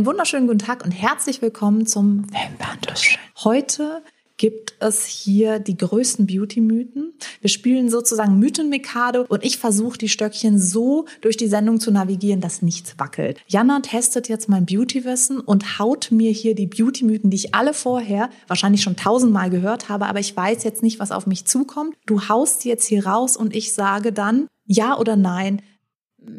Einen wunderschönen guten Tag und herzlich willkommen zum Wimperntuscheln. Heute gibt es hier die größten Beauty-Mythen. Wir spielen sozusagen Mythenmekade und ich versuche die Stöckchen so durch die Sendung zu navigieren, dass nichts wackelt. Jana testet jetzt mein Beauty-Wissen und haut mir hier die Beauty-Mythen, die ich alle vorher wahrscheinlich schon tausendmal gehört habe, aber ich weiß jetzt nicht, was auf mich zukommt. Du haust jetzt hier raus und ich sage dann ja oder nein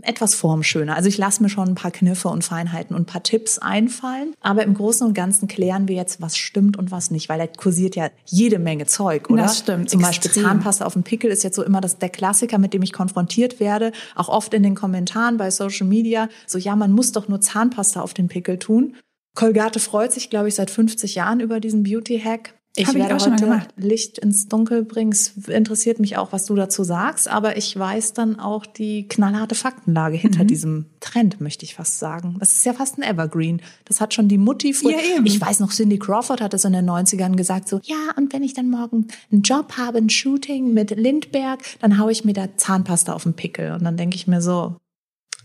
etwas formschöner. Also ich lasse mir schon ein paar Kniffe und Feinheiten und ein paar Tipps einfallen. Aber im Großen und Ganzen klären wir jetzt, was stimmt und was nicht, weil da kursiert ja jede Menge Zeug, oder? Das stimmt. Zum extrem. Beispiel Zahnpasta auf dem Pickel ist jetzt so immer das, der Klassiker, mit dem ich konfrontiert werde. Auch oft in den Kommentaren bei Social Media. So, ja, man muss doch nur Zahnpasta auf den Pickel tun. Colgate freut sich, glaube ich, seit 50 Jahren über diesen Beauty-Hack. Ich Hab ich werde auch schon heute gemacht. Licht ins Dunkel bringen. Es interessiert mich auch, was du dazu sagst, aber ich weiß dann auch die knallharte Faktenlage hinter Mhm. diesem Trend, möchte ich fast sagen. Das ist ja fast ein Evergreen. Das hat schon die Mutti früher. Ja, eben. Ich weiß noch, Cindy Crawford hat es in den 90ern gesagt, so, ja, und wenn ich dann morgen einen Job habe, ein Shooting mit Lindberg, dann haue ich mir da Zahnpasta auf den Pickel. Und dann denke ich mir so,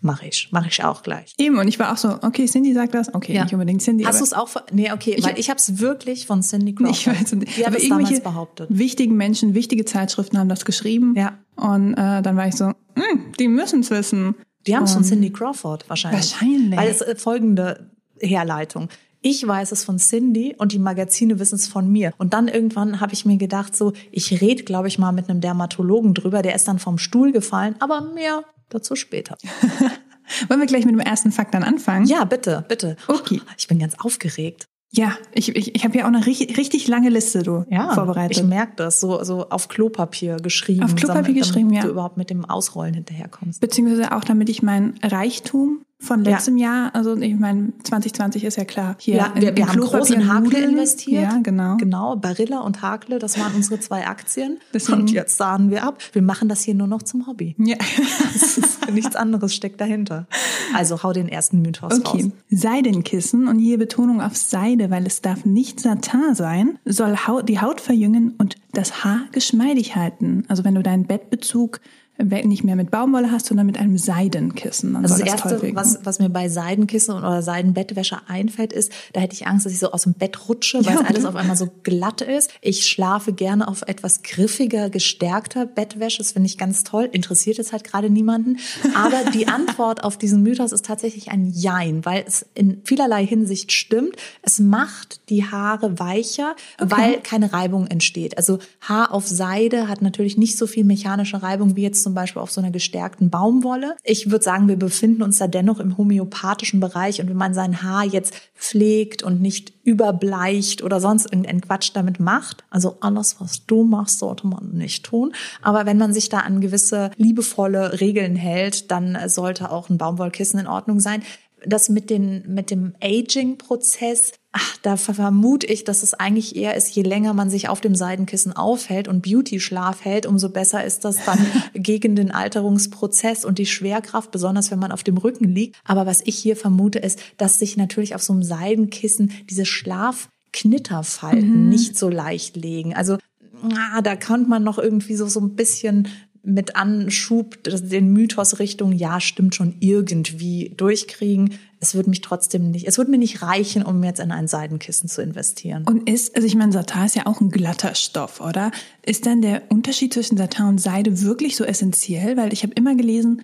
mache ich, mache ich auch gleich. Eben, und ich war auch so, okay, Cindy sagt das, okay, Ja. nicht unbedingt Cindy. Hast du es auch? von- Nee, okay, Ich- weil ich habe es wirklich von Cindy Crawford. ich weiß nicht. Die hat aber es damals behauptet. wichtigen Menschen, wichtige Zeitschriften haben das geschrieben. Ja. Und äh, dann war ich so, hm, die müssen es wissen. Die haben es von Cindy Crawford wahrscheinlich. Wahrscheinlich. Weil es äh, folgende Herleitung. Ich weiß es von Cindy und die Magazine wissen es von mir. Und dann irgendwann habe ich mir gedacht, so, ich rede, glaube ich, mal mit einem Dermatologen drüber. Der ist dann vom Stuhl gefallen, aber mehr dazu später. Wollen wir gleich mit dem ersten Fakt dann anfangen? Ja, bitte, bitte. Okay. Ich bin ganz aufgeregt. Ja, ich, ich, ich habe ja auch eine richtig, richtig lange Liste, du, vorbereitet. Ich merke das, so, so auf Klopapier geschrieben. Auf Klopapier damit, geschrieben, damit ja. du überhaupt mit dem Ausrollen hinterherkommst. Beziehungsweise auch, damit ich mein Reichtum von Ja. letztem Jahr, also ich meine, 2020 ist ja klar. Hier Ja, wir, wir haben groß in Hakle investiert. Ja, genau. Genau, Barilla und Hakle, das waren unsere zwei Aktien. Deswegen- Und jetzt sahen wir ab. Wir machen das hier nur noch zum Hobby. Ja. Ist, nichts anderes steckt dahinter. Also hau den ersten Mythos raus. Okay. Seidenkissen und hier Betonung auf Seide, weil es darf nicht Satin sein, soll Haut, die Haut verjüngen und das Haar geschmeidig halten. Also wenn du deinen Bettbezug nicht mehr mit Baumwolle hast, sondern mit einem Seidenkissen. Dann Also das das Erste, was, was mir bei Seidenkissen oder Seidenbettwäsche einfällt, ist, da hätte ich Angst, dass ich so aus dem Bett rutsche, weil Ja, es alles auf einmal so glatt ist. Ich schlafe gerne auf etwas griffiger, gestärkter Bettwäsche. Das finde ich ganz toll. Interessiert jetzt halt gerade niemanden. Aber die Antwort auf diesen Mythos ist tatsächlich ein Jein, weil es in vielerlei Hinsicht stimmt. Es macht die Haare weicher, weil keine Reibung entsteht. Also Haar auf Seide hat natürlich nicht so viel mechanische Reibung wie jetzt zum Beispiel auf so einer gestärkten Baumwolle. Ich würde sagen, wir befinden uns da dennoch im homöopathischen Bereich und wenn man sein Haar jetzt pflegt und nicht überbleicht oder sonst irgendeinen Quatsch damit macht, also alles, was du machst, sollte man nicht tun. Aber wenn man sich da an gewisse liebevolle Regeln hält, dann sollte auch ein Baumwollkissen in Ordnung sein. Das mit, den, mit dem Aging-Prozess, ach, da vermute ich, dass es eigentlich eher ist, je länger man sich auf dem Seidenkissen aufhält und Beauty-Schlaf hält, umso besser ist das dann gegen den Alterungsprozess und die Schwerkraft, besonders wenn man auf dem Rücken liegt. Aber was ich hier vermute, ist, dass sich natürlich auf so einem Seidenkissen diese Schlafknitterfalten nicht so leicht legen. Also ah, da kann man noch irgendwie so, so ein bisschen mit Anschub den Mythos Richtung, ja, stimmt schon, irgendwie durchkriegen. Es wird mich trotzdem nicht, es wird mir nicht reichen, um jetzt in ein Seidenkissen zu investieren. Und ist, also ich meine, Satin ist ja auch ein glatter Stoff, oder? Ist dann der Unterschied zwischen Satin und Seide wirklich so essentiell? Weil ich habe immer gelesen,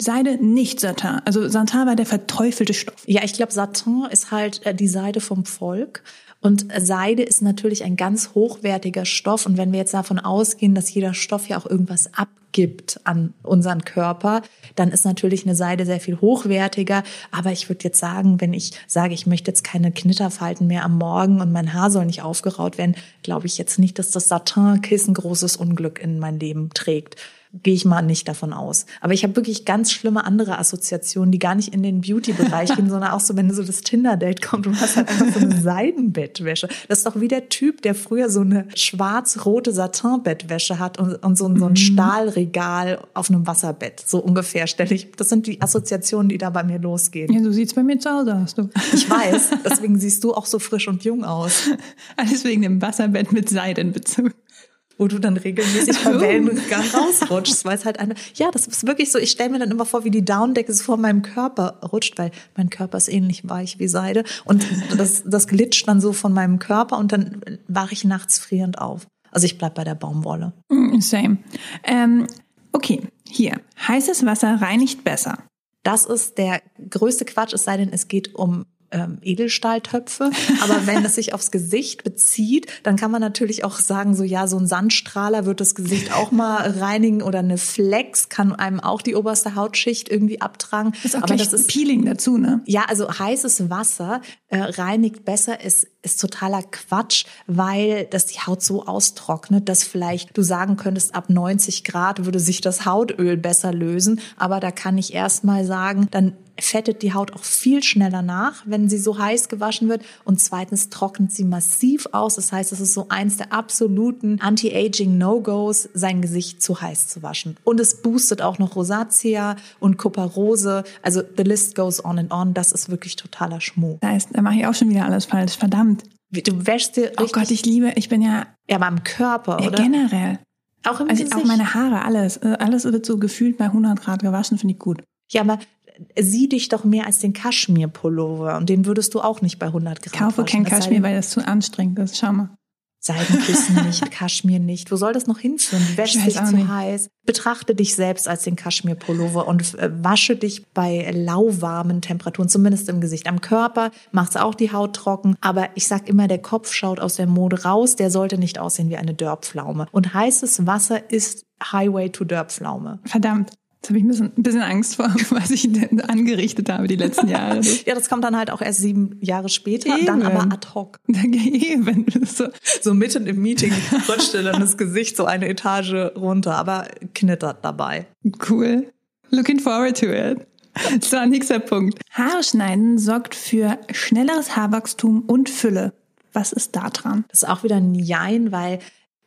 Seide nicht Satin. Also Satin war der verteufelte Stoff. Ja, ich glaube, Satin ist halt äh, die Seide vom Volk. Und Seide ist natürlich ein ganz hochwertiger Stoff. Und wenn wir jetzt davon ausgehen, dass jeder Stoff ja auch irgendwas abgibt an unseren Körper, dann ist natürlich eine Seide sehr viel hochwertiger. Aber ich würde jetzt sagen, wenn ich sage, ich möchte jetzt keine Knitterfalten mehr am Morgen und mein Haar soll nicht aufgeraut werden, glaube ich jetzt nicht, dass das Satin-Kissen großes Unglück in mein Leben trägt gehe ich mal nicht davon aus. Aber ich habe wirklich ganz schlimme andere Assoziationen, die gar nicht in den Beauty-Bereich gehen, sondern auch so, wenn so das Tinder-Date kommt und du hast halt einfach so eine Seidenbettwäsche. Das ist doch wie der Typ, der früher so eine schwarz-rote Satin-Bettwäsche hat und, und so, ein- so ein Stahlregal auf einem Wasserbett. So ungefähr stelle ich. Das sind die Assoziationen, die da bei mir losgehen. Ja, so sieht's bei mir zu Hause aus, du. Ich weiß, deswegen siehst du auch so frisch und jung aus. Alles wegen dem Wasserbett mit Seidenbezug. Wo du dann regelmäßig beim Wellengang rausrutschst, weil es halt eine, ja, das ist wirklich so, ich stelle mir dann immer vor, wie die Downdecke so vor meinem Körper rutscht, weil mein Körper ist ähnlich weich wie Seide und das, das glitscht dann so von meinem Körper und dann wache ich nachts frierend auf. Also ich bleib bei der Baumwolle. Mm, same. Ähm, okay, hier. Heißes Wasser reinigt besser. Das ist der größte Quatsch, es sei denn, es geht um ähm, Edelstahltöpfe. Aber wenn es sich aufs Gesicht bezieht, dann kann man natürlich auch sagen, so ja, so ein Sandstrahler wird das Gesicht auch mal reinigen oder eine Flex kann einem auch die oberste Hautschicht irgendwie abtragen. Ist auch Aber das ist Peeling dazu, ne? Ja, also heißes Wasser äh, reinigt besser, ist, ist totaler Quatsch, weil das die Haut so austrocknet, dass vielleicht du sagen könntest, ab 90 Grad würde sich das Hautöl besser lösen. Aber da kann ich erst mal sagen, dann fettet die Haut auch viel schneller nach, wenn sie so heiß gewaschen wird. Und zweitens trocknet sie massiv aus. Das heißt, es ist so eins der absoluten Anti-Aging No-Gos, sein Gesicht zu heiß zu waschen. Und es boostet auch noch Rosatia und Kuparose. Also the list goes on and on. Das ist wirklich totaler Schmuh. Da, ist, da mache ich auch schon wieder alles falsch. Verdammt. Du wäschst dir Oh Gott, ich liebe, ich bin ja, ja, aber am Körper, ja oder? generell. Auch im Also Gesicht. auch meine Haare, alles. Äh, Alles wird so gefühlt bei 100 Grad gewaschen, finde ich gut. ja, aber sieh dich doch mehr als den Kaschmir-Pullover. Und den würdest du auch nicht bei 100 Grad Ich kaufe waschen. kein Es sei Kaschmir, weil das zu anstrengend ist. Schau mal. Seidenkissen nicht, Kaschmir nicht. Wo soll das noch hinführen? Weiß dich zu nicht. heiß. Betrachte dich selbst als den Kaschmir-Pullover und äh, wasche dich bei lauwarmen Temperaturen, zumindest im Gesicht. Am Körper macht's auch die Haut trocken. Aber ich sag immer, der Kopf schaut aus der Mode raus. Der sollte nicht aussehen wie eine Dörrpflaume. Und heißes Wasser ist Highway to Dörrpflaume. Verdammt. Jetzt habe ich ein bisschen, ein bisschen Angst vor, was ich denn angerichtet habe die letzten Jahre. Ja, das kommt dann halt auch erst sieben Jahre später, Eben. dann aber ad hoc. Eben. So. So mitten im Meeting rutscht dir dann das Gesicht so eine Etage runter, aber knittert dabei. Cool. Looking forward to it. So, nächster Punkt. Haare schneiden sorgt für schnelleres Haarwachstum und Fülle. Was ist da dran? Das ist auch wieder ein Jein, weil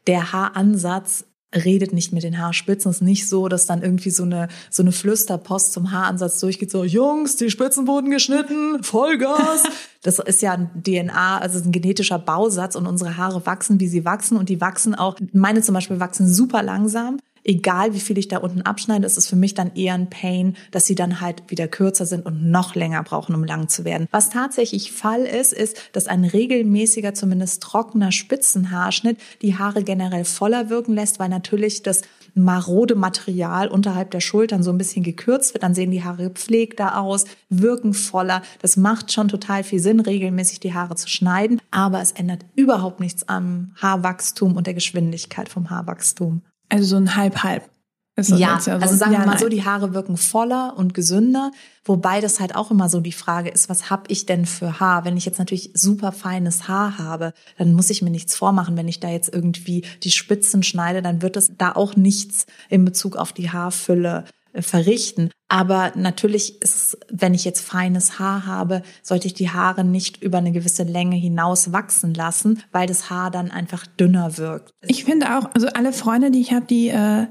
der Haaransatz redet nicht mit den Haarspitzen. Es ist nicht so, dass dann irgendwie so eine, so eine Flüsterpost zum Haaransatz durchgeht, so, Jungs, die Spitzen wurden geschnitten, Vollgas. Das ist ja ein DNA, also ein genetischer Bausatz und unsere Haare wachsen, wie sie wachsen und die wachsen auch, meine zum Beispiel wachsen super langsam. Egal wie viel ich da unten abschneide, ist es für mich dann eher ein Pain, dass sie dann halt wieder kürzer sind und noch länger brauchen, um lang zu werden. Was tatsächlich Fall ist, ist, dass ein regelmäßiger, zumindest trockener Spitzenhaarschnitt die Haare generell voller wirken lässt, weil natürlich das marode Material unterhalb der Schultern so ein bisschen gekürzt wird. Dann sehen die Haare gepflegter aus, wirken voller. Das macht schon total viel Sinn, regelmäßig die Haare zu schneiden. Aber es ändert überhaupt nichts am Haarwachstum und der Geschwindigkeit vom Haarwachstum. Also so ein Halb-Halb. Ja, jetzt also sagen ja, wir mal nein. so, die Haare wirken voller und gesünder, wobei das halt auch immer so die Frage ist, was hab ich denn für Haar? Wenn ich jetzt natürlich super feines Haar habe, dann muss ich mir nichts vormachen. Wenn ich da jetzt irgendwie die Spitzen schneide, dann wird das da auch nichts in Bezug auf die Haarfülle verrichten. Aber natürlich ist wenn ich jetzt feines Haar habe, sollte ich die Haare nicht über eine gewisse Länge hinaus wachsen lassen, weil das Haar dann einfach dünner wirkt. Ich finde auch, also alle Freunde, die ich habe, die äh,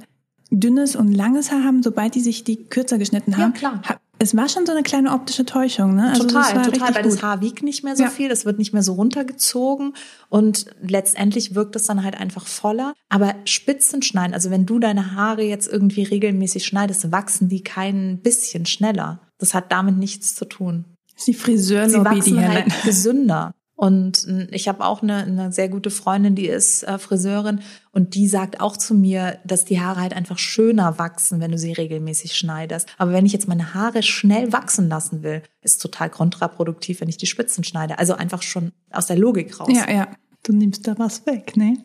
dünnes und langes Haar haben, sobald die sich die kürzer geschnitten haben, klar. Es war schon so eine kleine optische Täuschung, ne? Also das total, war total, weil gut. das Haar wiegt nicht mehr so Ja. viel, das wird nicht mehr so runtergezogen und letztendlich wirkt es dann halt einfach voller. Aber Spitzen schneiden, also wenn du deine Haare jetzt irgendwie regelmäßig schneidest, wachsen die kein bisschen schneller. Das hat damit nichts zu tun. Das ist die Friseurlobby, die hier halt nein. gesünder. Und ich habe auch eine, eine sehr gute Freundin, die ist äh, Friseurin und die sagt auch zu mir, dass die Haare halt einfach schöner wachsen, wenn du sie regelmäßig schneidest. Aber wenn ich jetzt meine Haare schnell wachsen lassen will, ist total kontraproduktiv, wenn ich die Spitzen schneide. Also einfach schon aus der Logik raus. Ja, ja. Du nimmst da was weg, ne?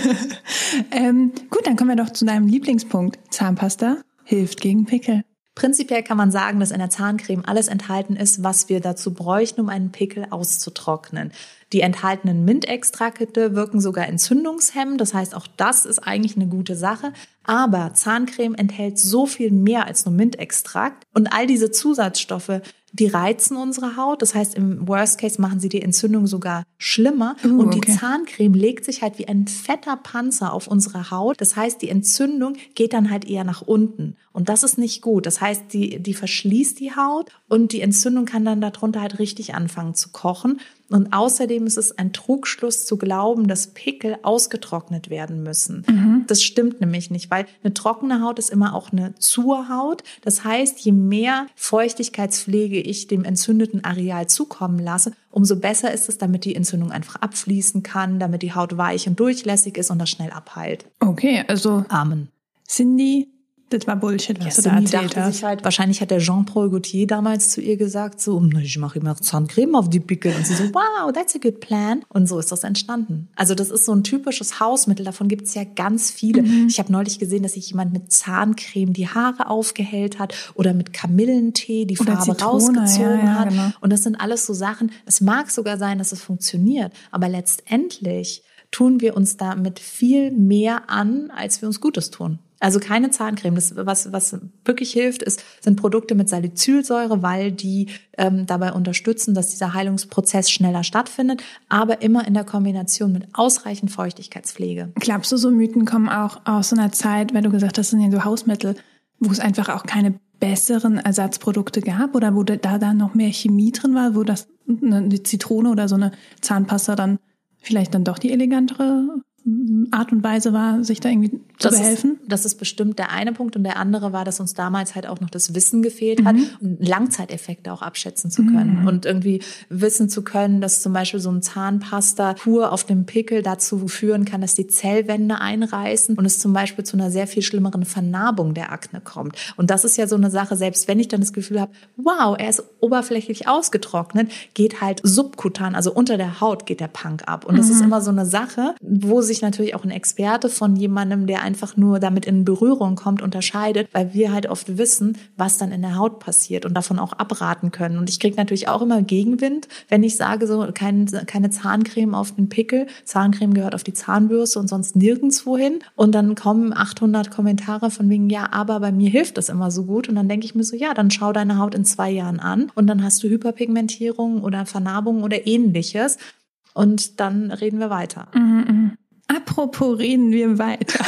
ähm, gut, dann kommen wir doch zu deinem Lieblingspunkt. Zahnpasta hilft gegen Pickel. Prinzipiell kann man sagen, dass in der Zahncreme alles enthalten ist, was wir dazu bräuchten, um einen Pickel auszutrocknen. Die enthaltenen Mintextrakte wirken sogar entzündungshemmend, das heißt, auch das ist eigentlich eine gute Sache. Aber Zahncreme enthält so viel mehr als nur Mintextrakt und all diese Zusatzstoffe, die reizen unsere Haut. Das heißt, im Worst Case machen sie die Entzündung sogar schlimmer. Uh, und die okay. Zahncreme legt sich halt wie ein fetter Panzer auf unsere Haut. Das heißt, die Entzündung geht dann halt eher nach unten. Und das ist nicht gut. Das heißt, die, die verschließt die Haut und die Entzündung kann dann darunter halt richtig anfangen zu kochen. Und außerdem ist es ein Trugschluss zu glauben, dass Pickel ausgetrocknet werden müssen. Mhm. Das stimmt nämlich nicht, weil eine trockene Haut ist immer auch eine zur Haut. Das heißt, je mehr Feuchtigkeitspflege ich dem entzündeten Areal zukommen lasse, umso besser ist es, damit die Entzündung einfach abfließen kann, damit die Haut weich und durchlässig ist und das schnell abheilt. Okay, also Amen. Cindy, das war Bullshit, was Ja, du da erzählt hast. halt, wahrscheinlich hat der Jean-Paul Gaultier damals zu ihr gesagt, so, "Na, ich mache immer Zahncreme auf die Pickel. Und sie so, wow, that's a good plan. Und so ist das entstanden. Also das ist so ein typisches Hausmittel, davon gibt es ja ganz viele. Mhm. Ich habe neulich gesehen, dass sich jemand mit Zahncreme die Haare aufgehellt hat oder mit Kamillentee die Oder Farbe Zitrone, rausgezogen ja, ja, hat. genau. Und das sind alles so Sachen, es mag sogar sein, dass es funktioniert, aber letztendlich tun wir uns damit viel mehr an, als wir uns Gutes tun. Also keine Zahncreme. Das, was, was wirklich hilft, ist, sind Produkte mit Salicylsäure, weil die ähm, dabei unterstützen, dass dieser Heilungsprozess schneller stattfindet, aber immer in der Kombination mit ausreichend Feuchtigkeitspflege. Glaubst du, so Mythen kommen auch aus so einer Zeit, weil du gesagt hast, das sind ja so Hausmittel, wo es einfach auch keine besseren Ersatzprodukte gab oder wo da dann noch mehr Chemie drin war, wo das eine Zitrone oder so eine Zahnpasta dann vielleicht dann doch die elegantere Art und Weise war, sich da irgendwie zu Das behelfen? Ist, das ist bestimmt der eine Punkt. Und der andere war, dass uns damals halt auch noch das Wissen gefehlt hat, um Langzeiteffekte auch abschätzen zu können. Und irgendwie wissen zu können, dass zum Beispiel so ein Zahnpasta pur auf dem Pickel dazu führen kann, dass die Zellwände einreißen und es zum Beispiel zu einer sehr viel schlimmeren Vernarbung der Akne kommt. Und das ist ja so eine Sache, selbst wenn ich dann das Gefühl habe, wow, er ist oberflächlich ausgetrocknet, geht halt subkutan, also unter der Haut geht der Punk ab. Und das ist immer so eine Sache, wo sich natürlich auch ein Experte von jemandem, der einfach nur damit in Berührung kommt, unterscheidet, weil wir halt oft wissen, was dann in der Haut passiert und davon auch abraten können. Und ich kriege natürlich auch immer Gegenwind, wenn ich sage, so kein, keine Zahncreme auf den Pickel. Zahncreme gehört auf die Zahnbürste und sonst nirgendwo hin. Und dann kommen 800 Kommentare von wegen, ja, aber bei mir hilft das immer so gut. Und dann denke ich mir so, ja, dann schau deine Haut in zwei Jahren an und dann hast du Hyperpigmentierung oder Vernarbung oder ähnliches. Und dann reden wir weiter. Mhm, Apropos reden wir weiter.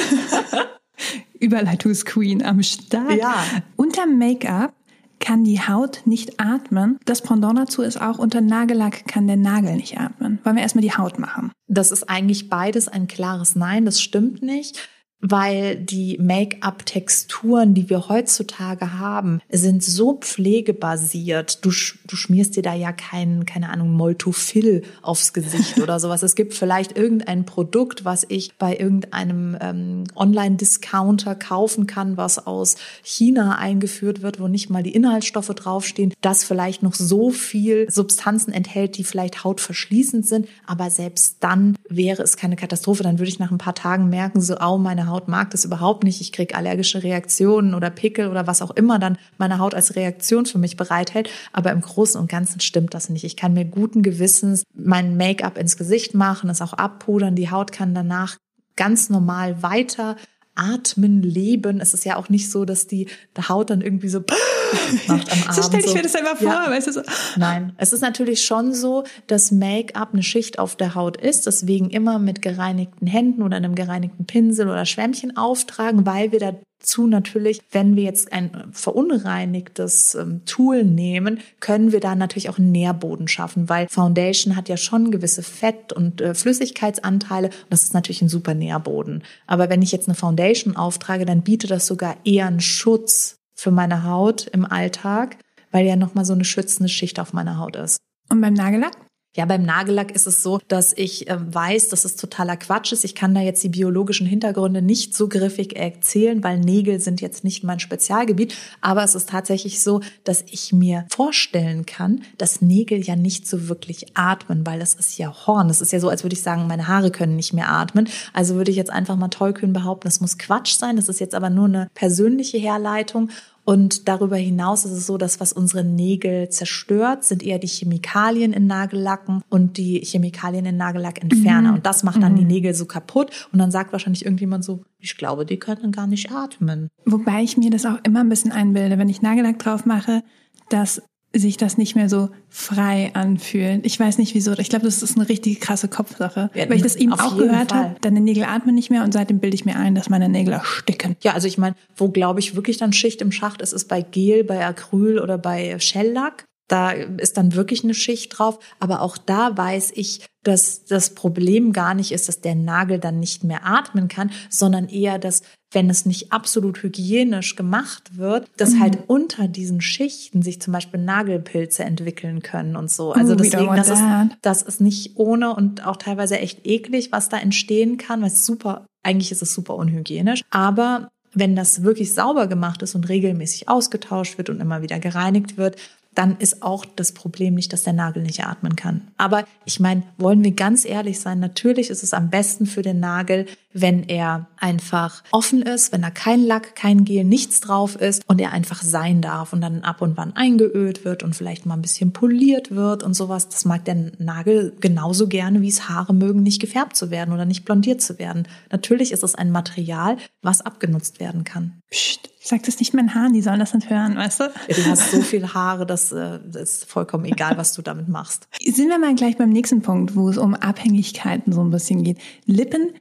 Überleitungsqueen am Start. Ja. Unter Make-up kann die Haut nicht atmen. Das Pendant dazu ist auch, unter Nagellack kann der Nagel nicht atmen. Wollen wir erstmal die Haut machen? Das ist eigentlich beides ein klares Nein, das stimmt nicht. Weil die Make-up-Texturen, die wir heutzutage haben, sind so pflegebasiert. Du, du schmierst dir da ja kein, keine Ahnung, Moltofil aufs Gesicht oder sowas. Es gibt vielleicht irgendein Produkt, was ich bei irgendeinem ähm, Online-Discounter kaufen kann, was aus China eingeführt wird, wo nicht mal die Inhaltsstoffe draufstehen, das vielleicht noch so viel Substanzen enthält, die vielleicht hautverschließend sind. Aber selbst dann wäre es keine Katastrophe. Dann würde ich nach ein paar Tagen merken, so, au, meine Haut mag das überhaupt nicht. Ich kriege allergische Reaktionen oder Pickel oder was auch immer dann meine Haut als Reaktion für mich bereithält. Aber im Großen und Ganzen stimmt das nicht. Ich kann mir guten Gewissens mein Make-up ins Gesicht machen, es auch abpudern. Die Haut kann danach ganz normal weiter atmen, leben. Es ist ja auch nicht so, dass die Haut dann irgendwie so macht am Abend. So stelle ich mir das immer vor, Ja. weißt du so. Nein, es ist natürlich schon so, dass Make-up eine Schicht auf der Haut ist, deswegen immer mit gereinigten Händen oder einem gereinigten Pinsel oder Schwämmchen auftragen, weil wir dazu natürlich, wenn wir jetzt ein verunreinigtes ähm, Tool nehmen, können wir da natürlich auch einen Nährboden schaffen, weil Foundation hat ja schon gewisse Fett- und äh, Flüssigkeitsanteile und das ist natürlich ein super Nährboden. Aber wenn ich jetzt eine Foundation auftrage, dann bietet das sogar eher einen Schutz für meine Haut im Alltag, weil ja nochmal so eine schützende Schicht auf meiner Haut ist. Und beim Nagellack? Ja, beim Nagellack ist es so, dass ich äh, weiß, dass es totaler Quatsch ist. Ich kann da jetzt die biologischen Hintergründe nicht so griffig erzählen, weil Nägel sind jetzt nicht mein Spezialgebiet. Aber es ist tatsächlich so, dass ich mir vorstellen kann, dass Nägel ja nicht so wirklich atmen, weil das ist ja Horn. Das ist ja so, als würde ich sagen, meine Haare können nicht mehr atmen. Also würde ich jetzt einfach mal tollkühn behaupten, das muss Quatsch sein. Das ist jetzt aber nur eine persönliche Herleitung. Und darüber hinaus ist es so, dass was unsere Nägel zerstört, sind eher die Chemikalien in Nagellacken und die Chemikalien in Nagellackentferner. Mhm. Und das macht dann die Nägel so kaputt. Und dann sagt wahrscheinlich irgendjemand so, ich glaube, die können gar nicht atmen. Wobei ich mir das auch immer ein bisschen einbilde, wenn ich Nagellack drauf mache, dass sich das nicht mehr so frei anfühlt. Ich weiß nicht wieso. Ich glaube, das ist eine richtig krasse Kopfsache. Ja, Weil ich das eben auch gehört habe, deine Nägel atmen nicht mehr und seitdem bilde ich mir ein, dass meine Nägel ersticken. Ja, also ich meine, wo glaube ich wirklich dann Schicht im Schacht ist, ist bei Gel, bei Acryl oder bei Shellack. Da ist dann wirklich eine Schicht drauf. Aber auch da weiß ich, dass das Problem gar nicht ist, dass der Nagel dann nicht mehr atmen kann, sondern eher, dass wenn es nicht absolut hygienisch gemacht wird, dass mhm. halt unter diesen Schichten sich zum Beispiel Nagelpilze entwickeln können und so. Also oh, deswegen, das ist, das ist nicht ohne und auch teilweise echt eklig, was da entstehen kann, weil es super, eigentlich ist es super unhygienisch. Aber wenn das wirklich sauber gemacht ist und regelmäßig ausgetauscht wird und immer wieder gereinigt wird, dann ist auch das Problem nicht, dass der Nagel nicht atmen kann. Aber ich meine, wollen wir ganz ehrlich sein, natürlich ist es am besten für den Nagel, wenn er einfach offen ist, wenn da kein Lack, kein Gel, nichts drauf ist und er einfach sein darf und dann ab und wann eingeölt wird und vielleicht mal ein bisschen poliert wird und sowas. Das mag der Nagel genauso gerne, wie es Haare mögen, nicht gefärbt zu werden oder nicht blondiert zu werden. Natürlich ist es ein Material, was abgenutzt werden kann. Psst. Sag das nicht meinen Haaren, die sollen das nicht hören, weißt du? Ja, du hast so viele Haare, das, äh, das ist vollkommen egal, was du damit machst. Sind wir mal gleich beim nächsten Punkt, wo es um Abhängigkeiten so ein bisschen geht. Lippen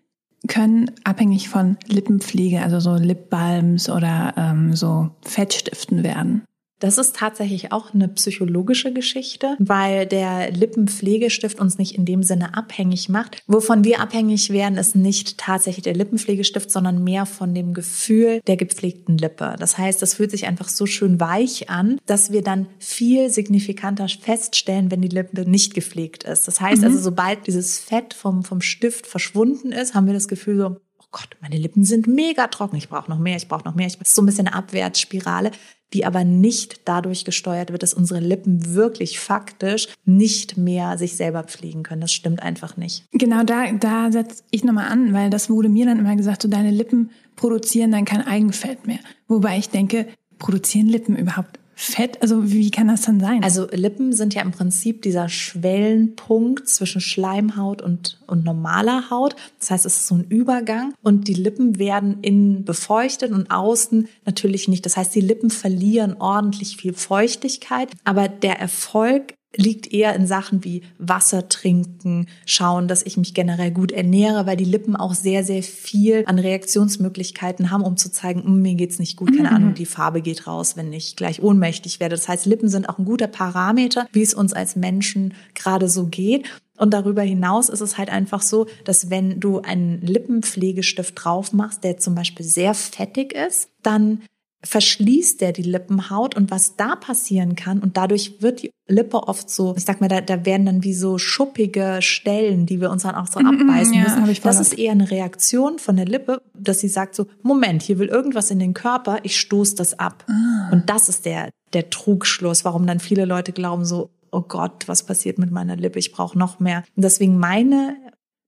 können abhängig von Lippenpflege, also so Lipbalms oder ähm, so Fettstiften werden. Das ist tatsächlich auch eine psychologische Geschichte, weil der Lippenpflegestift uns nicht in dem Sinne abhängig macht. Wovon wir abhängig werden, ist nicht tatsächlich der Lippenpflegestift, sondern mehr von dem Gefühl der gepflegten Lippe. Das heißt, das fühlt sich einfach so schön weich an, dass wir dann viel signifikanter feststellen, wenn die Lippe nicht gepflegt ist. Das heißt mhm. also, sobald dieses Fett vom, vom Stift verschwunden ist, haben wir das Gefühl so, oh Gott, meine Lippen sind mega trocken, ich brauche noch mehr, ich brauche noch mehr. Ich bin so ein bisschen eine Abwärtsspirale die aber nicht dadurch gesteuert wird, dass unsere Lippen wirklich faktisch nicht mehr sich selber pflegen können. Das stimmt einfach nicht. Genau, da, da setze ich nochmal an, weil das wurde mir dann immer gesagt, so deine Lippen produzieren dann kein Eigenfett mehr. Wobei ich denke, produzieren Lippen überhaupt Fett? Also wie kann das dann sein? Also Lippen sind ja im Prinzip dieser Schwellenpunkt zwischen Schleimhaut und, und normaler Haut. Das heißt, es ist so ein Übergang und die Lippen werden innen befeuchtet und außen natürlich nicht. Das heißt, die Lippen verlieren ordentlich viel Feuchtigkeit, aber der Erfolg liegt eher in Sachen wie Wasser trinken, schauen, dass ich mich generell gut ernähre, weil die Lippen auch sehr, sehr viel an Reaktionsmöglichkeiten haben, um zu zeigen, hm, mir geht's nicht gut, keine mhm. Ahnung, die Farbe geht raus, wenn ich gleich ohnmächtig werde. Das heißt, Lippen sind auch ein guter Parameter, wie es uns als Menschen gerade so geht. Und darüber hinaus ist es halt einfach so, dass wenn du einen Lippenpflegestift drauf machst, der zum Beispiel sehr fettig ist, dann verschließt der die Lippenhaut und was da passieren kann und dadurch wird die Lippe oft so, ich sag mal, da, da werden dann wie so schuppige Stellen, die wir uns dann auch so mhm, abbeißen ja, müssen. Das ist eher eine Reaktion von der Lippe, dass sie sagt so, Moment, hier will irgendwas in den Körper, ich stoße das ab. Ah. Und das ist der, der Trugschluss, warum dann viele Leute glauben so, oh Gott, was passiert mit meiner Lippe? Ich brauche noch mehr. Und deswegen meine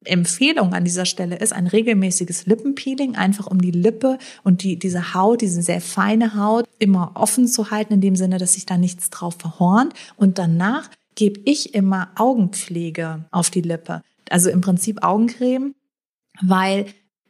Empfehlung an dieser Stelle ist ein regelmäßiges Lippenpeeling, einfach um die Lippe und die, diese Haut, diese sehr feine Haut immer offen zu halten, in dem Sinne, dass sich da nichts drauf verhornt. Und danach gebe ich immer Augenpflege auf die Lippe. Also im Prinzip Augencreme, weil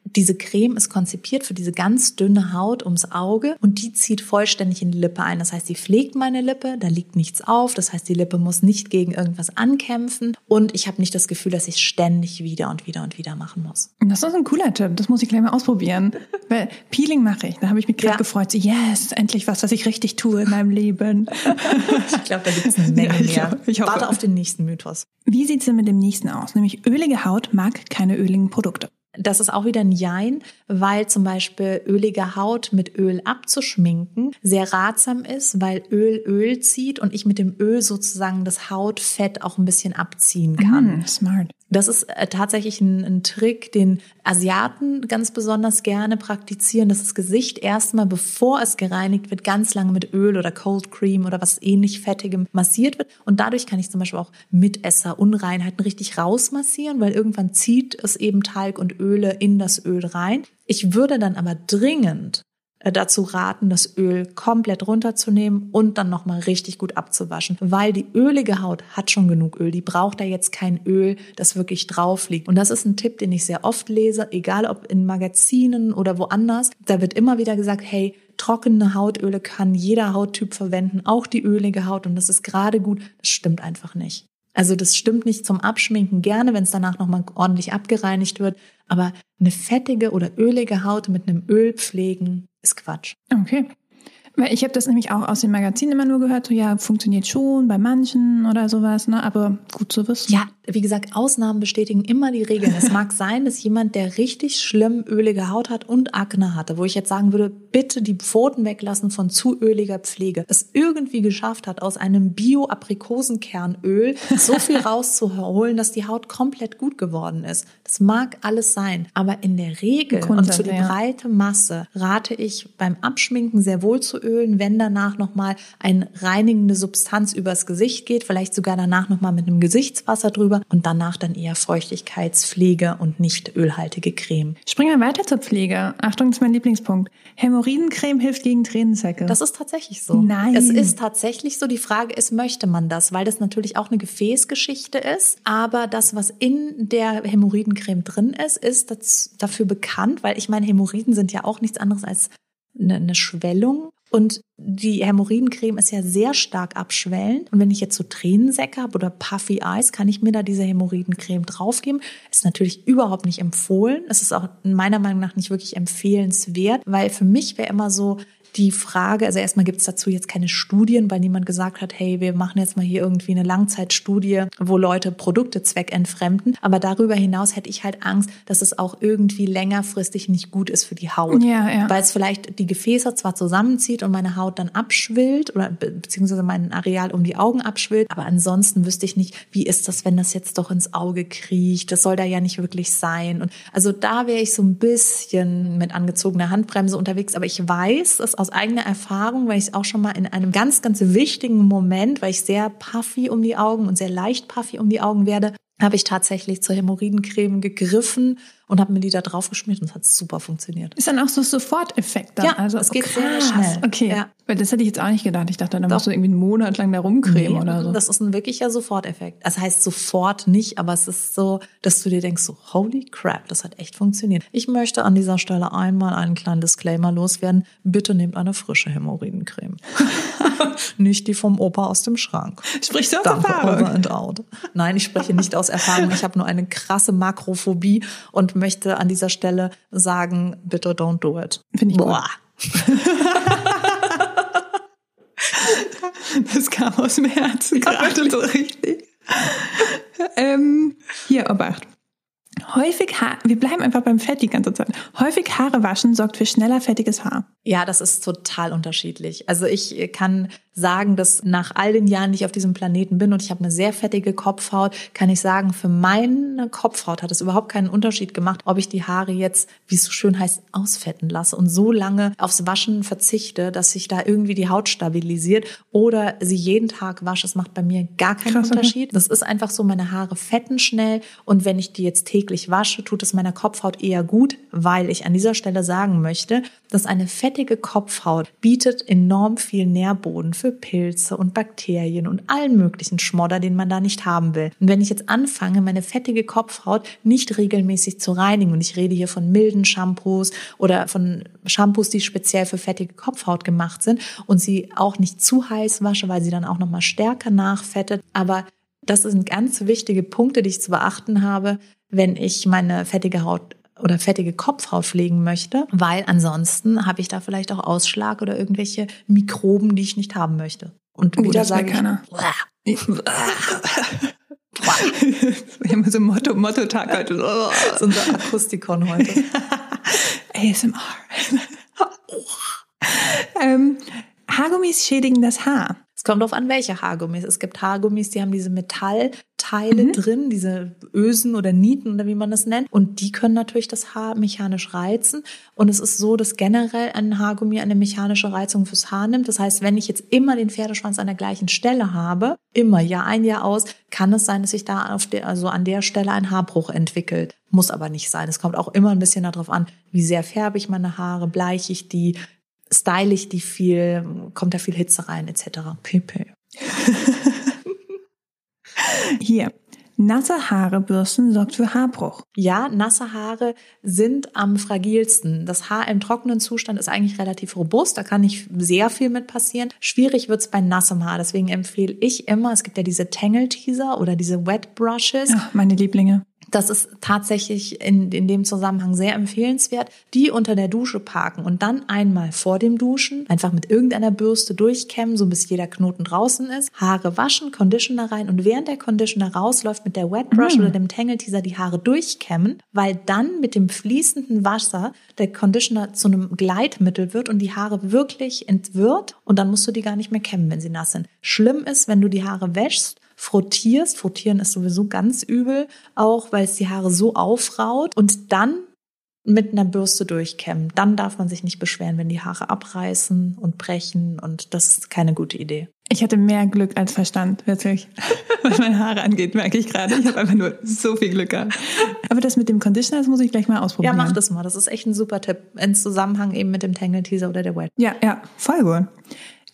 diese Creme ist konzipiert für diese ganz dünne Haut ums Auge und die zieht vollständig in die Lippe ein. Das heißt, die pflegt meine Lippe, da liegt nichts auf. Das heißt, die Lippe muss nicht gegen irgendwas ankämpfen und ich habe nicht das Gefühl, dass ich ständig wieder und wieder und wieder machen muss. Das ist ein cooler Tipp. Das muss ich gleich mal ausprobieren. Weil Peeling mache ich. Da habe ich mich gerade ja. gefreut. So, yes, endlich was, was ich richtig tue in meinem Leben. ich glaube, da gibt es eine Menge ja, mehr. Ich, ich Warte auf den nächsten Mythos. Wie sieht's denn mit dem nächsten aus? Nämlich ölige Haut mag keine öligen Produkte. Das ist auch wieder ein Jein, weil zum Beispiel ölige Haut mit Öl abzuschminken sehr ratsam ist, weil Öl Öl zieht und ich mit dem Öl sozusagen das Hautfett auch ein bisschen abziehen kann. Mm, smart. Das ist äh, tatsächlich ein, ein, Trick, den Asiaten ganz besonders gerne praktizieren, dass das Gesicht erstmal, bevor es gereinigt wird, ganz lange mit Öl oder Cold Cream oder was ähnlich Fettigem massiert wird. Und dadurch kann ich zum Beispiel auch Mitesser, Unreinheiten richtig rausmassieren, weil irgendwann zieht es eben Talg und Öle in das Öl rein. Ich würde dann aber dringend dazu raten, das Öl komplett runterzunehmen und dann nochmal richtig gut abzuwaschen, weil die ölige Haut hat schon genug Öl. Die braucht da jetzt kein Öl, das wirklich drauf liegt. Und das ist ein Tipp, den ich sehr oft lese, egal ob in Magazinen oder woanders. Da wird immer wieder gesagt, hey, trockene Hautöle kann jeder Hauttyp verwenden, auch die ölige Haut. Und das ist gerade gut. Das stimmt einfach nicht. Also das stimmt nicht zum Abschminken gerne, wenn es danach nochmal ordentlich abgereinigt wird. Aber eine fettige oder ölige Haut mit einem Öl pflegen ist Quatsch. Okay. Weil ich habe das nämlich auch aus den Magazinen immer nur gehört, so ja, funktioniert schon bei manchen oder sowas, ne? Aber gut zu wissen. Ja, wie gesagt, Ausnahmen bestätigen immer die Regeln. Es mag sein, dass jemand, der richtig schlimm ölige Haut hat und Akne hatte, wo ich jetzt sagen würde, bitte die Pfoten weglassen von zu öliger Pflege, es irgendwie geschafft hat, aus einem Bio-Aprikosenkernöl so viel rauszuholen, dass die Haut komplett gut geworden ist. Das mag alles sein. Aber in der Regel und für die ja. breite Masse rate ich beim Abschminken sehr wohl zu ölen, wenn danach nochmal eine reinigende Substanz übers Gesicht geht, vielleicht sogar danach nochmal mit einem Gesichtswasser drüber und danach dann eher Feuchtigkeitspflege und nicht ölhaltige Creme. Springen wir weiter zur Pflege. Achtung, das ist mein Lieblingspunkt. Hämorrhoidencreme hilft gegen Tränensäcke. Das ist tatsächlich so. Nein. Es ist tatsächlich so. Die Frage ist, möchte man das? Weil das natürlich auch eine Gefäßgeschichte ist. Aber das, was in der Hämorrhoidencreme drin ist, ist dafür bekannt, weil ich meine, Hämorrhoiden sind ja auch nichts anderes als eine Schwellung. Und die Hämorrhoidencreme ist ja sehr stark abschwellend. Und wenn ich jetzt so Tränensäcke habe oder Puffy Eyes, kann ich mir da diese Hämorrhoidencreme draufgeben. Ist natürlich überhaupt nicht empfohlen. Es ist auch meiner Meinung nach nicht wirklich empfehlenswert, weil für mich wäre immer so, die Frage, also erstmal gibt es dazu jetzt keine Studien, weil niemand gesagt hat, hey, wir machen jetzt mal hier irgendwie eine Langzeitstudie, wo Leute Produkte zweckentfremden. Aber darüber hinaus hätte ich halt Angst, dass es auch irgendwie längerfristig nicht gut ist für die Haut. Ja, ja. Weil es vielleicht die Gefäße zwar zusammenzieht und meine Haut dann abschwillt oder be beziehungsweise mein Areal um die Augen abschwillt, aber ansonsten wüsste ich nicht, wie ist das, wenn das jetzt doch ins Auge kriecht. Das soll da ja nicht wirklich sein. Und also da wäre ich so ein bisschen mit angezogener Handbremse unterwegs, aber ich weiß es aus eigener Erfahrung, weil ich es auch schon mal in einem ganz, ganz wichtigen Moment, weil ich sehr puffy um die Augen und sehr leicht puffy um die Augen werde, habe ich tatsächlich zur Hämorrhoidencreme gegriffen und habe mir die da drauf geschmiert und es hat super funktioniert. Ist dann auch so Soforteffekt dann? Ja, also, es geht oh, sehr schnell. Okay, Ja. weil das hätte ich jetzt auch nicht gedacht. Ich dachte, dann musst du irgendwie einen Monat lang da rumcremen Nee, oder so. Das ist ein wirklicher Soforteffekt. Das heißt sofort nicht, aber es ist so, dass du dir denkst, so, holy crap, das hat echt funktioniert. Ich möchte an dieser Stelle einmal einen kleinen Disclaimer loswerden. Bitte nehmt eine frische Hämorrhoidencreme. nicht die vom Opa aus dem Schrank. Sprichst du aus Danke, Erfahrung? over and out. Nein, ich spreche nicht aus Erfahrung. Ich habe nur eine krasse Makrophobie und möchte an dieser Stelle sagen, bitte don't do it. Finde ich. Boah. Das kam aus dem Herzen gerade so richtig. ähm, hier, Obacht. Häufig Haar, wir bleiben einfach beim Fett die ganze Zeit. Häufig Haare waschen sorgt für schneller fettiges Haar. Ja, das ist total unterschiedlich. Also ich kann sagen, dass nach all den Jahren, die ich auf diesem Planeten bin und ich habe eine sehr fettige Kopfhaut, kann ich sagen, für meine Kopfhaut hat es überhaupt keinen Unterschied gemacht, ob ich die Haare jetzt, wie es so schön heißt, ausfetten lasse und so lange aufs Waschen verzichte, dass sich da irgendwie die Haut stabilisiert oder sie jeden Tag wasche. Es macht bei mir gar keinen Krass. Unterschied. Das ist einfach so, meine Haare fetten schnell und wenn ich die jetzt täglich wasche, tut es meiner Kopfhaut eher gut, weil ich an dieser Stelle sagen möchte, dass eine fettige Kopfhaut bietet enorm viel Nährboden für Pilze und Bakterien und allen möglichen Schmodder, den man da nicht haben will. Und wenn ich jetzt anfange, meine fettige Kopfhaut nicht regelmäßig zu reinigen, und ich rede hier von milden Shampoos oder von Shampoos, die speziell für fettige Kopfhaut gemacht sind und sie auch nicht zu heiß wasche, weil sie dann auch nochmal stärker nachfettet, aber das sind ganz wichtige Punkte, die ich zu beachten habe, wenn ich meine fettige Haut oder fettige Kopfhaut pflegen möchte, weil ansonsten habe ich da vielleicht auch Ausschlag oder irgendwelche Mikroben, die ich nicht haben möchte. Und Oh, wieder sage keiner. Wir haben so ein Motto, Motto-Tag heute. das ist unser Akustikon heute. ASMR. ähm, Haargummis schädigen das Haar. Es kommt darauf an, welche Haargummis. Es gibt Haargummis, die haben diese Metallteile drin, diese Ösen oder Nieten oder wie man das nennt. Und die können natürlich das Haar mechanisch reizen. Und es ist so, dass generell ein Haargummi eine mechanische Reizung fürs Haar nimmt. Das heißt, wenn ich jetzt immer den Pferdeschwanz an der gleichen Stelle habe, immer Jahr ein, Jahr aus, kann es sein, dass sich da auf der, also an der Stelle ein Haarbruch entwickelt. Muss aber nicht sein. Es kommt auch immer ein bisschen darauf an, wie sehr färbe ich meine Haare, bleiche ich die, style ich die viel, kommt da viel Hitze rein, etc. pp. Hier. Nasse Haare bürsten sorgt für Haarbruch. Ja, nasse Haare sind am fragilsten. Das Haar im trockenen Zustand ist eigentlich relativ robust, da kann nicht sehr viel mit passieren. Schwierig wird's bei nassem Haar, deswegen empfehle ich immer, es gibt ja diese Tangle Teaser oder diese Wet Brushes. Ja, meine Lieblinge. Das ist tatsächlich in, in dem Zusammenhang sehr empfehlenswert, die unter der Dusche parken und dann einmal vor dem Duschen einfach mit irgendeiner Bürste durchkämmen, so bis jeder Knoten draußen ist, Haare waschen, Conditioner rein und während der Conditioner rausläuft mit der Wet Brush mm. oder dem Tangle Teaser die Haare durchkämmen, weil dann mit dem fließenden Wasser der Conditioner zu einem Gleitmittel wird und die Haare wirklich entwirrt und dann musst du die gar nicht mehr kämmen, wenn sie nass sind. Schlimm ist, wenn du die Haare wäschst frottierst. Frottieren ist sowieso ganz übel, auch weil es die Haare so aufraut und dann mit einer Bürste durchkämmen. Dann darf man sich nicht beschweren, wenn die Haare abreißen und brechen und das ist keine gute Idee. Ich hatte mehr Glück als Verstand, wirklich. Was meine Haare angeht, merke ich gerade. Ich habe einfach nur so viel Glück gehabt. Aber das mit dem Conditioner, das muss ich gleich mal ausprobieren. Ja, mach das mal. Das ist echt ein super Tipp. In Zusammenhang eben mit dem Tangle Teaser oder der Wet. Ja, ja, voll gut.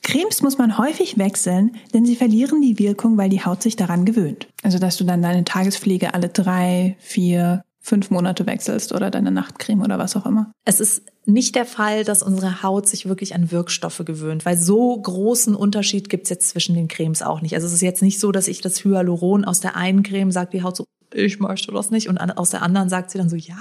Cremes muss man häufig wechseln, denn sie verlieren die Wirkung, weil die Haut sich daran gewöhnt. Also, dass du dann deine Tagespflege alle drei, vier, fünf Monate wechselst oder deine Nachtcreme oder was auch immer. Es ist nicht der Fall, dass unsere Haut sich wirklich an Wirkstoffe gewöhnt, weil so großen Unterschied gibt's jetzt zwischen den Cremes auch nicht. Also es ist jetzt nicht so, dass ich das Hyaluron aus der einen Creme sagt die Haut so, ich möchte das nicht und aus der anderen sagt sie dann so, ja,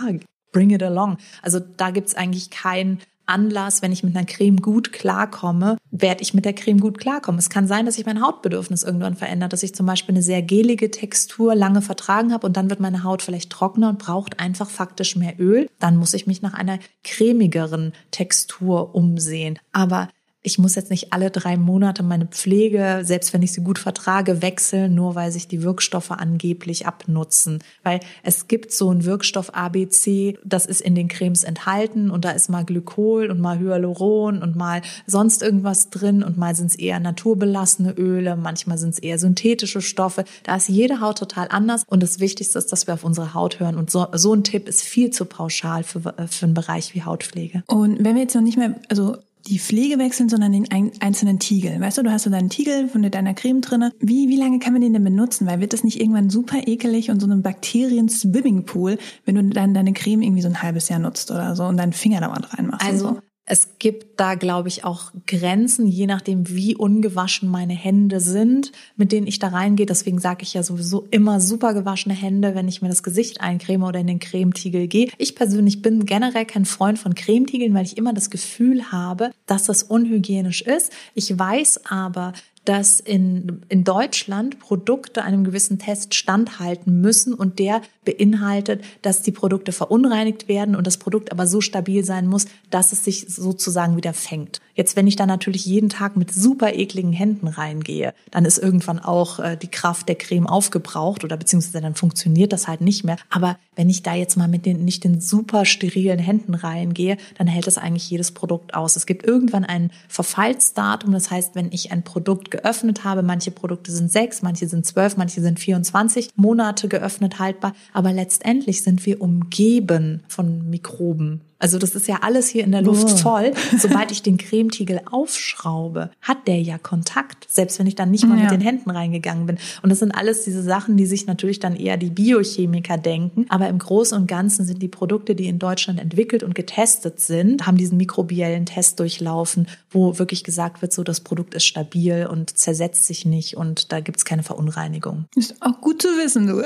bring it along. Also da gibt's eigentlich kein Anlass, wenn ich mit einer Creme gut klarkomme, werde ich mit der Creme gut klarkommen. Es kann sein, dass sich mein Hautbedürfnis irgendwann verändert, dass ich zum Beispiel eine sehr gelige Textur lange vertragen habe und dann wird meine Haut vielleicht trockener und braucht einfach faktisch mehr Öl. Dann muss ich mich nach einer cremigeren Textur umsehen. Aber ich muss jetzt nicht alle drei Monate meine Pflege, selbst wenn ich sie gut vertrage, wechseln, nur weil sich die Wirkstoffe angeblich abnutzen. Weil es gibt so einen Wirkstoff ABC, das ist in den Cremes enthalten und da ist mal Glykol und mal Hyaluron und mal sonst irgendwas drin und mal sind es eher naturbelassene Öle, manchmal sind es eher synthetische Stoffe. Da ist jede Haut total anders und das Wichtigste ist, dass wir auf unsere Haut hören und so, so ein Tipp ist viel zu pauschal für, für einen Bereich wie Hautpflege. Und wenn wir jetzt noch nicht mehr, also die Pflege wechseln, sondern den einzelnen Tiegel. Weißt du, du hast so deinen Tiegel von deiner Creme drinne. Wie, wie lange kann man den denn benutzen? Weil wird das nicht irgendwann super ekelig und so ein Bakterien-Swimmingpool, wenn du dann deine Creme irgendwie so ein halbes Jahr nutzt oder so und deinen Finger da mal reinmachst? Also, so? Es gibt da, glaube ich, auch Grenzen, je nachdem, wie ungewaschen meine Hände sind, mit denen ich da reingehe. Deswegen sage ich ja sowieso immer super gewaschene Hände, wenn ich mir das Gesicht eincreme oder in den Cremetiegel gehe. Ich persönlich bin generell kein Freund von Cremetiegeln, weil ich immer das Gefühl habe, dass das unhygienisch ist. Ich weiß aber, dass in, in Deutschland Produkte einem gewissen Test standhalten müssen und der beinhaltet, dass die Produkte verunreinigt werden und das Produkt aber so stabil sein muss, dass es sich sozusagen wieder fängt. Jetzt, wenn ich da natürlich jeden Tag mit super ekligen Händen reingehe, dann ist irgendwann auch äh, die Kraft der Creme aufgebraucht oder beziehungsweise dann funktioniert das halt nicht mehr. Aber wenn ich da jetzt mal mit den nicht den super sterilen Händen reingehe, dann hält das eigentlich jedes Produkt aus. Es gibt irgendwann ein Verfallsdatum. Das heißt, wenn ich ein Produkt geöffnet habe, manche Produkte sind sechs, manche sind zwölf, manche sind 24 Monate geöffnet haltbar. Aber letztendlich sind wir umgeben von Mikroben. Also das ist ja alles hier in der Luft oh. voll. Sobald ich den Cremetiegel aufschraube, hat der ja Kontakt, selbst wenn ich dann nicht mal ja. mit den Händen reingegangen bin. Und das sind alles diese Sachen, die sich natürlich dann eher die Biochemiker denken. Aber im Großen und Ganzen sind die Produkte, die in Deutschland entwickelt und getestet sind, haben diesen mikrobiellen Test durchlaufen, wo wirklich gesagt wird, so das Produkt ist stabil und zersetzt sich nicht und da gibt's keine Verunreinigung. Ist auch gut zu wissen, du.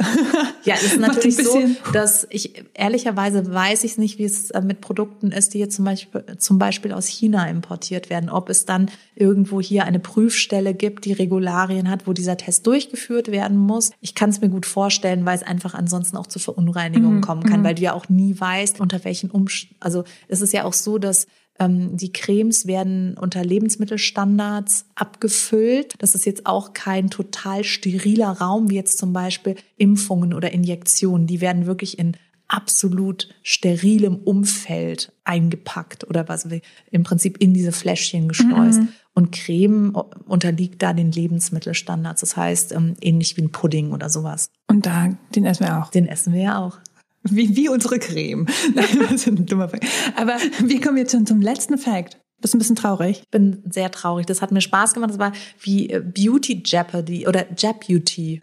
Ja, ist natürlich so, dass ich ehrlicherweise weiß ich nicht, wie es äh, mit Produkten ist, die jetzt zum Beispiel, zum Beispiel aus China importiert werden, ob es dann irgendwo hier eine Prüfstelle gibt, die Regularien hat, wo dieser Test durchgeführt werden muss. Ich kann es mir gut vorstellen, weil es einfach ansonsten auch zu Verunreinigungen mhm. kommen kann, mhm. weil du ja auch nie weißt, unter welchen Umständen, also es ist ja auch so, dass ähm, die Cremes werden unter Lebensmittelstandards abgefüllt. Das ist jetzt auch kein total steriler Raum, wie jetzt zum Beispiel Impfungen oder Injektionen. Die werden wirklich in absolut sterilem Umfeld eingepackt oder was im Prinzip in diese Fläschchen geschleust. Mhm. Und Creme unterliegt da den Lebensmittelstandards. Das heißt, ähm, ähnlich wie ein Pudding oder sowas. Und da, den essen wir auch. Den essen wir ja auch. Wie, wie unsere Creme. Nein, das ist ein dummer Fact. Aber wir kommen jetzt schon zum letzten Fact. Bist ein bisschen traurig? Ich bin sehr traurig. Das hat mir Spaß gemacht. Das war wie äh, Beauty Jeopardy oder Jeopardy.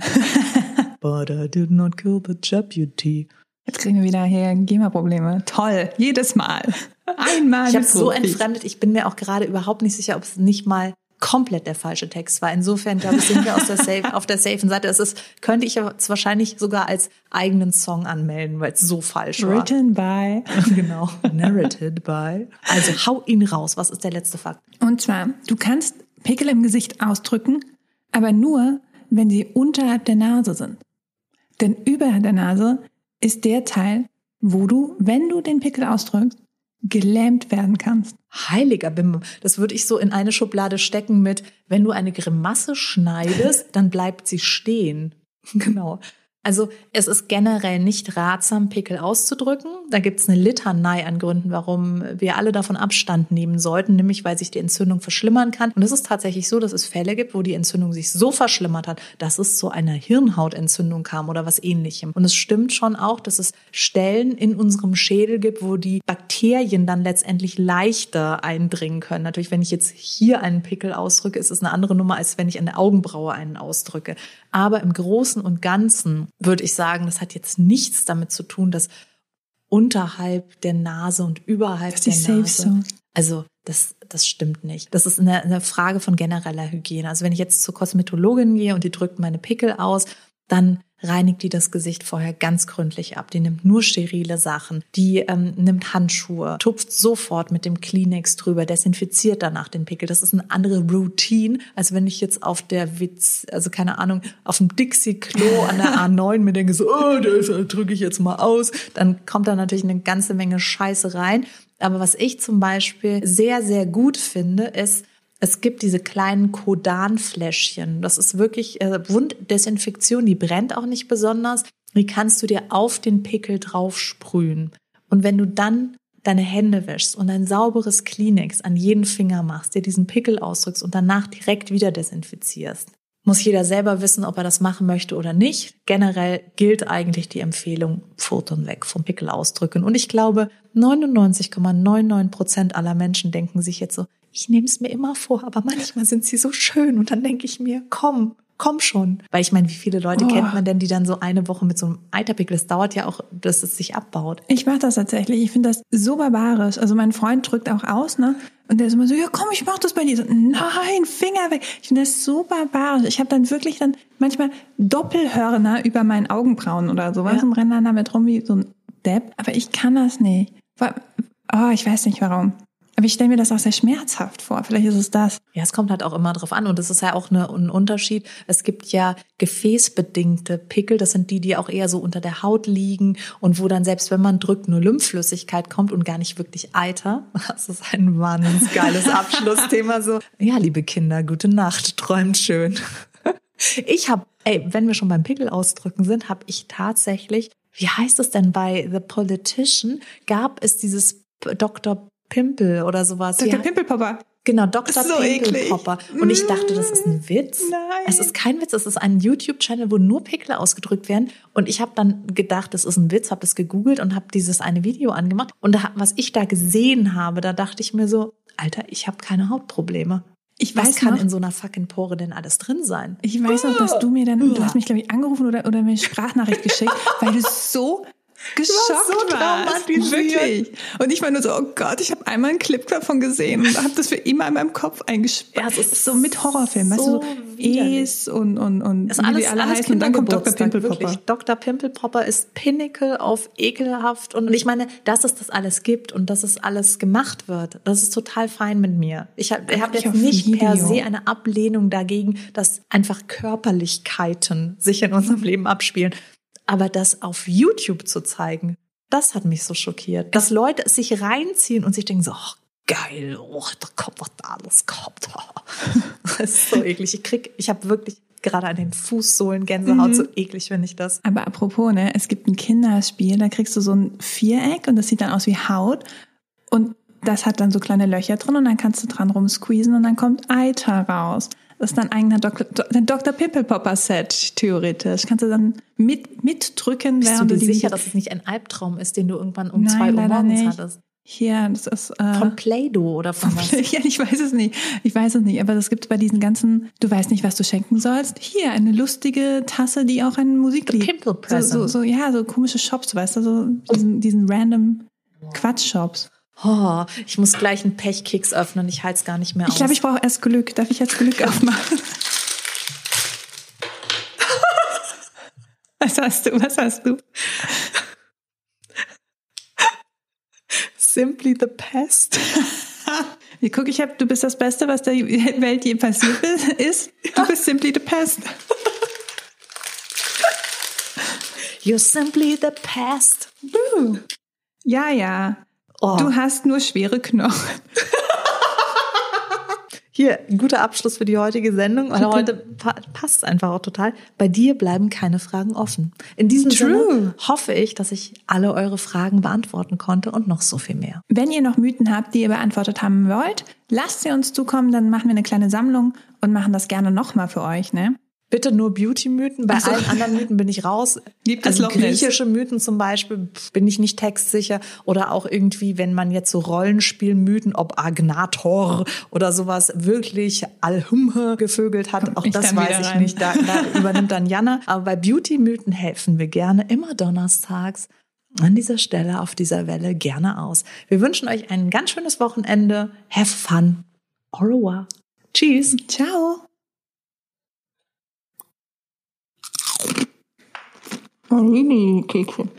But I did not kill the Jeopardy. Jetzt kriegen wir wieder hier GEMA-Probleme. Toll, jedes Mal. Einmal. Ich habe so entfremdet. Ich bin mir auch gerade überhaupt nicht sicher, ob es nicht mal komplett der falsche Text war. Insofern, glaube ich, sind wir der safe, auf der safen Seite. Es ist, könnte ich jetzt wahrscheinlich sogar als eigenen Song anmelden, weil es so falsch war. Written by. genau. Narrated by. Also hau ihn raus. Was ist der letzte Fakt? Und zwar, du kannst Pickel im Gesicht ausdrücken, aber nur, wenn sie unterhalb der Nase sind. Denn über der Nase ist der Teil, wo du, wenn du den Pickel ausdrückst, gelähmt werden kannst. Heiliger Bim, das würde ich so in eine Schublade stecken mit, wenn du eine Grimasse schneidest, dann bleibt sie stehen. Genau. Also es ist generell nicht ratsam, Pickel auszudrücken. Da gibt es eine Litanei an Gründen, warum wir alle davon Abstand nehmen sollten, nämlich weil sich die Entzündung verschlimmern kann. Und es ist tatsächlich so, dass es Fälle gibt, wo die Entzündung sich so verschlimmert hat, dass es zu einer Hirnhautentzündung kam oder was ähnlichem. Und es stimmt schon auch, dass es Stellen in unserem Schädel gibt, wo die Bakterien dann letztendlich leichter eindringen können. Natürlich, wenn ich jetzt hier einen Pickel ausdrücke, ist es eine andere Nummer, als wenn ich an der Augenbraue einen ausdrücke. Aber im Großen und Ganzen würde ich sagen, das hat jetzt nichts damit zu tun, dass unterhalb der Nase und überhalb Das der ist safe Nase. so. Also das, das stimmt nicht. Das ist eine, eine Frage von genereller Hygiene. Also wenn ich jetzt zur Kosmetologin gehe und die drückt meine Pickel aus, dann reinigt die das Gesicht vorher ganz gründlich ab. Die nimmt nur sterile Sachen, die ähm, nimmt Handschuhe, tupft sofort mit dem Kleenex drüber, desinfiziert danach den Pickel. Das ist eine andere Routine, als wenn ich jetzt auf der Witz, also keine Ahnung, auf dem Dixie-Klo an der A9 mir denke, so, oh, das drücke ich jetzt mal aus. Dann kommt da natürlich eine ganze Menge Scheiße rein. Aber was ich zum Beispiel sehr, sehr gut finde, ist, es gibt diese kleinen Kodan-Fläschchen. Das ist wirklich äh, Wunddesinfektion, die brennt auch nicht besonders. Die kannst du dir auf den Pickel drauf sprühen. Und wenn du dann deine Hände wäschst und ein sauberes Kleenex an jeden Finger machst, dir diesen Pickel ausdrückst und danach direkt wieder desinfizierst, muss jeder selber wissen, ob er das machen möchte oder nicht. Generell gilt eigentlich die Empfehlung, Pfoten weg vom Pickel ausdrücken. Und ich glaube, 99,99 Prozent aller Menschen denken sich jetzt so, ich nehme es mir immer vor, aber manchmal sind sie so schön. Und dann denke ich mir, komm, komm schon. Weil ich meine, wie viele Leute Oh. kennt man denn, die dann so eine Woche mit so einem Eiterpickel, das dauert ja auch, dass es sich abbaut. Ich mache das tatsächlich. Ich finde das so barbarisch. Also mein Freund drückt auch aus, ne? Und der ist immer so, ja komm, ich mach das bei dir. So, nein, Finger weg. Ich finde das so barbarisch. Ich habe dann wirklich dann manchmal Doppelhörner über meinen Augenbrauen oder sowas Ja. und renne dann damit rum wie so ein Depp. Aber ich kann das nicht. Oh, ich weiß nicht warum. Aber ich stelle mir das auch sehr schmerzhaft vor. Vielleicht ist es das. Ja, es kommt halt auch immer drauf an. Und das ist ja auch eine, ein Unterschied. Es gibt ja gefäßbedingte Pickel. Das sind die, die auch eher so unter der Haut liegen und wo dann selbst wenn man drückt, nur Lymphflüssigkeit kommt und gar nicht wirklich Eiter. Das ist ein wahnsinnig geiles Abschlussthema. So, ja, liebe Kinder, gute Nacht, träumt schön. Ich habe, ey, wenn wir schon beim Pickel ausdrücken sind, habe ich tatsächlich, wie heißt es denn bei The Politician, gab es dieses Dr. Pimple oder sowas. Dr. Ja. Pimpelpopper. Genau, Dr. So Pimpelpopper. Und ich dachte, das ist ein Witz. Nein. Es ist kein Witz, es ist ein YouTube-Channel, wo nur Pickel ausgedrückt werden. Und ich habe dann gedacht, das ist ein Witz, habe das gegoogelt und habe dieses eine Video angemacht. Und da, was ich da gesehen habe, da dachte ich mir so, Alter, ich habe keine Hautprobleme. Ich Was weiß kann noch, in so einer fucking Pore denn alles drin sein? Ich weiß noch, dass du mir dann, du hast mich, glaube ich, angerufen oder, oder mir eine Sprachnachricht geschickt, weil du so geschockt so warst. traumatisiert. Wirklich. Und ich war nur so, oh Gott, ich habe einmal einen Clip davon gesehen und habe das für immer in meinem Kopf eingesperrt. Ja, es ist so mit Horrorfilmen, weißt du, so so. Es und, und, und ist alles, wie die alle alles heißen. Und dann kommt Dr. Pimpelpopper. wirklich. Dr. Pimpelpopper ist Pinnacle auf ekelhaft. Und ich meine, dass es das alles gibt und dass es alles gemacht wird, das ist total fein mit mir. Ich habe hab jetzt nicht per Video. se eine Ablehnung dagegen, dass einfach Körperlichkeiten sich in unserem Leben abspielen. Aber das auf YouTube zu zeigen, das hat mich so schockiert. Dass Leute es sich reinziehen und sich denken so, oh, geil, oh, da kommt was da alles kommt. Das ist so eklig. Ich krieg, ich habe wirklich gerade an den Fußsohlen Gänsehaut, so eklig finde ich das. Aber apropos, ne, es gibt ein Kinderspiel, da kriegst du so ein Viereck und das sieht dann aus wie Haut und das hat dann so kleine Löcher drin und dann kannst du dran rumsqueezen und dann kommt Eiter raus. Das ist dann eigener Dr. ein Dr. Pimpelpopper Set, theoretisch. Kannst du dann mit, mitdrücken, Bist du während dir du die sicher, dass es nicht ein Albtraum ist, den du irgendwann um Nein, zwei Uhr morgens nicht. hattest? hier, das ist, äh, Von Play-Doh oder von was? ja, ich weiß es nicht. Ich weiß es nicht. Aber das gibt bei diesen ganzen, du weißt nicht, was du schenken sollst. Hier, eine lustige Tasse, die auch ein Musiklied. Pimple so, Present. so, so, ja, so komische Shops, weißt du, so diesen, diesen random Quatsch-Shops. Oh, ich muss gleich einen Pechkeks öffnen. Ich halte es gar nicht mehr Ich aus. glaube, ich brauche erst Glück. Darf ich jetzt Glück aufmachen? Was hast du? Was hast du? Simply the Pest. Wie guck, ich hab, du bist das Beste, was der Welt je passiert ist. Du bist simply the pest. You're simply the pest. Ja, ja. Oh. Du hast nur schwere Knochen. Hier, ein guter Abschluss für die heutige Sendung. Weil heute pa passt einfach auch total. Bei dir bleiben keine Fragen offen. In diesem True. Sinne hoffe ich, dass ich alle eure Fragen beantworten konnte und noch so viel mehr. Wenn ihr noch Mythen habt, die ihr beantwortet haben wollt, lasst sie uns zukommen, dann machen wir eine kleine Sammlung und machen das gerne nochmal für euch, ne? Bitte nur Beauty-Mythen. Bei Ach so. allen anderen Mythen bin ich raus. Gibt es also Loch griechische Mythen zum Beispiel bin ich nicht textsicher. Oder auch irgendwie, wenn man jetzt so Rollenspielmythen, ob Agnator oder sowas wirklich Alhumhe gevögelt hat, auch ich das weiß ich rein. nicht. Da, da übernimmt dann Jana. Aber bei Beauty-Mythen helfen wir gerne immer donnerstags an dieser Stelle auf dieser Welle gerne aus. Wir wünschen euch ein ganz schönes Wochenende. Have fun. Au revoir. Tschüss. Ciao. Oh, liebe Kekse.